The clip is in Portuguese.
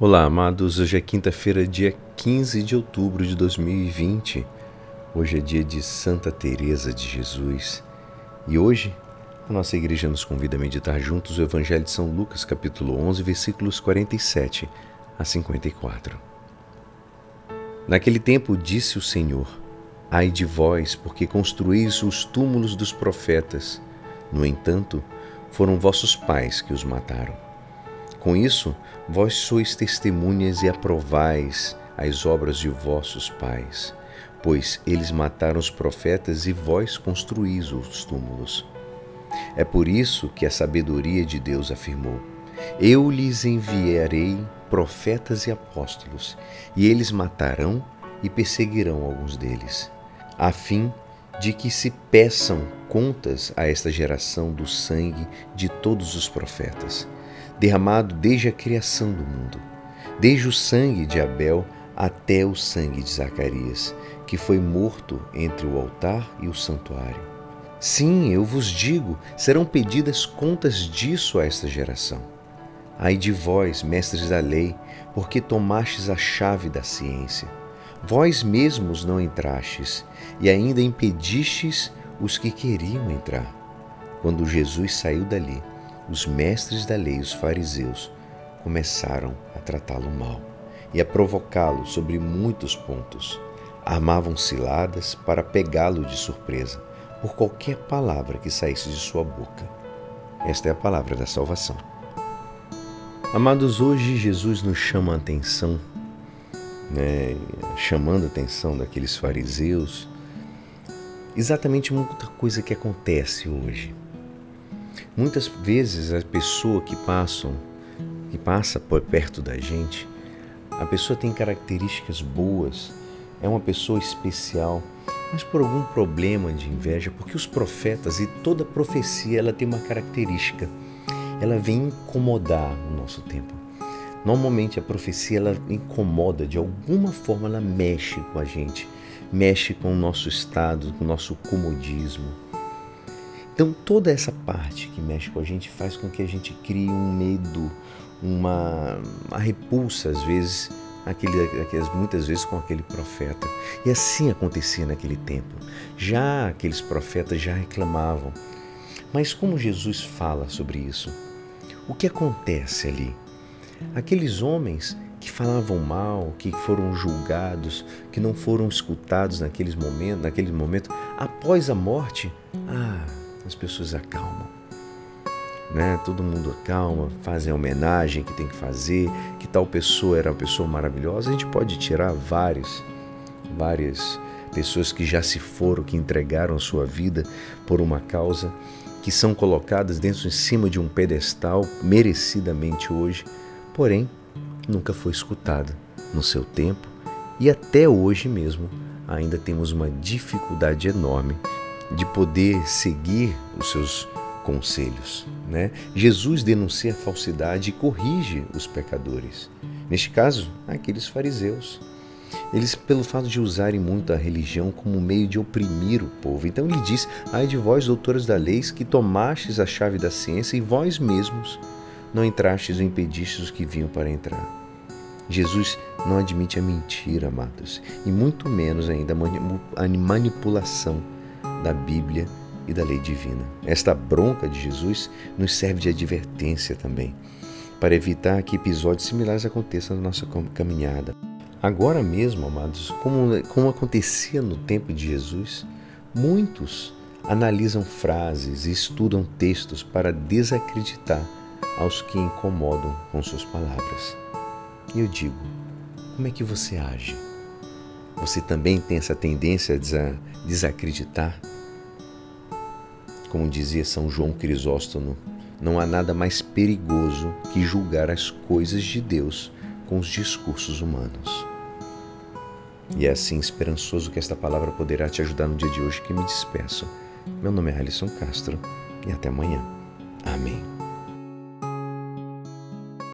Olá, amados. Hoje é quinta-feira, dia 15 de outubro de 2020. Hoje é dia de Santa Teresa de Jesus. E hoje a nossa igreja nos convida a meditar juntos o Evangelho de São Lucas, capítulo 11, versículos 47 a 54. Naquele tempo disse o Senhor: Ai de vós, porque construís os túmulos dos profetas. No entanto, foram vossos pais que os mataram. Com isso, vós sois testemunhas e aprovais as obras de vossos pais, pois eles mataram os profetas e vós construís os túmulos. É por isso que a sabedoria de Deus afirmou: Eu lhes enviarei profetas e apóstolos, e eles matarão e perseguirão alguns deles, a fim de que se peçam contas a esta geração do sangue de todos os profetas derramado desde a criação do mundo, desde o sangue de Abel até o sangue de Zacarias, que foi morto entre o altar e o santuário. Sim, eu vos digo, serão pedidas contas disso a esta geração. Ai de vós, mestres da lei, porque tomastes a chave da ciência. Vós mesmos não entrastes, e ainda impedistes os que queriam entrar. Quando Jesus saiu dali, os mestres da lei, os fariseus, começaram a tratá-lo mal e a provocá-lo sobre muitos pontos. Armavam ciladas para pegá-lo de surpresa por qualquer palavra que saísse de sua boca. Esta é a palavra da salvação. Amados, hoje Jesus nos chama a atenção, né, chamando a atenção daqueles fariseus, exatamente muita coisa que acontece hoje. Muitas vezes a pessoa que passam, que passa por perto da gente, a pessoa tem características boas, é uma pessoa especial, mas por algum problema de inveja, porque os profetas e toda profecia ela tem uma característica, ela vem incomodar o nosso tempo. Normalmente a profecia ela incomoda de alguma forma, ela mexe com a gente, mexe com o nosso estado, com o nosso comodismo então, toda essa parte que mexe com a gente faz com que a gente crie um medo, uma, uma repulsa, às vezes, aquele, muitas vezes com aquele profeta. E assim acontecia naquele tempo. Já aqueles profetas já reclamavam. Mas como Jesus fala sobre isso? O que acontece ali? Aqueles homens que falavam mal, que foram julgados, que não foram escutados naqueles momentos, naquele momento, após a morte, ah, as pessoas acalmam. Né? Todo mundo acalma, fazem a homenagem que tem que fazer, que tal pessoa era uma pessoa maravilhosa. A gente pode tirar vários, várias pessoas que já se foram, que entregaram sua vida por uma causa, que são colocadas dentro em cima de um pedestal merecidamente hoje, porém nunca foi escutada no seu tempo e até hoje mesmo ainda temos uma dificuldade enorme de poder seguir os seus conselhos. Né? Jesus denuncia a falsidade e corrige os pecadores. Neste caso, aqueles fariseus. Eles, pelo fato de usarem muito a religião como meio de oprimir o povo. Então ele diz: Ai de vós, doutores da lei, que tomastes a chave da ciência e vós mesmos não entrastes ou impedistes os que vinham para entrar. Jesus não admite a mentira, amados, e muito menos ainda a manipulação da Bíblia e da lei divina. Esta bronca de Jesus nos serve de advertência também, para evitar que episódios similares aconteçam na nossa caminhada. Agora mesmo, amados, como, como acontecia no tempo de Jesus, muitos analisam frases e estudam textos para desacreditar aos que incomodam com suas palavras. E eu digo, como é que você age? Você também tem essa tendência a desacreditar? Como dizia São João Crisóstomo, não há nada mais perigoso que julgar as coisas de Deus com os discursos humanos. E é assim esperançoso que esta palavra poderá te ajudar no dia de hoje que me despeço. Meu nome é Alisson Castro e até amanhã. Amém.